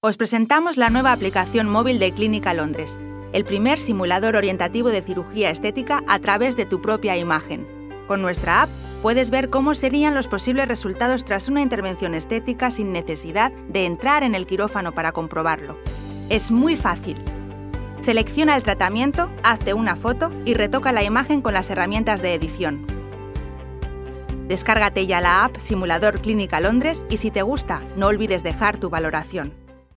Os presentamos la nueva aplicación móvil de Clínica Londres, el primer simulador orientativo de cirugía estética a través de tu propia imagen. Con nuestra app puedes ver cómo serían los posibles resultados tras una intervención estética sin necesidad de entrar en el quirófano para comprobarlo. Es muy fácil. Selecciona el tratamiento, hazte una foto y retoca la imagen con las herramientas de edición. Descárgate ya la app Simulador Clínica Londres y si te gusta, no olvides dejar tu valoración.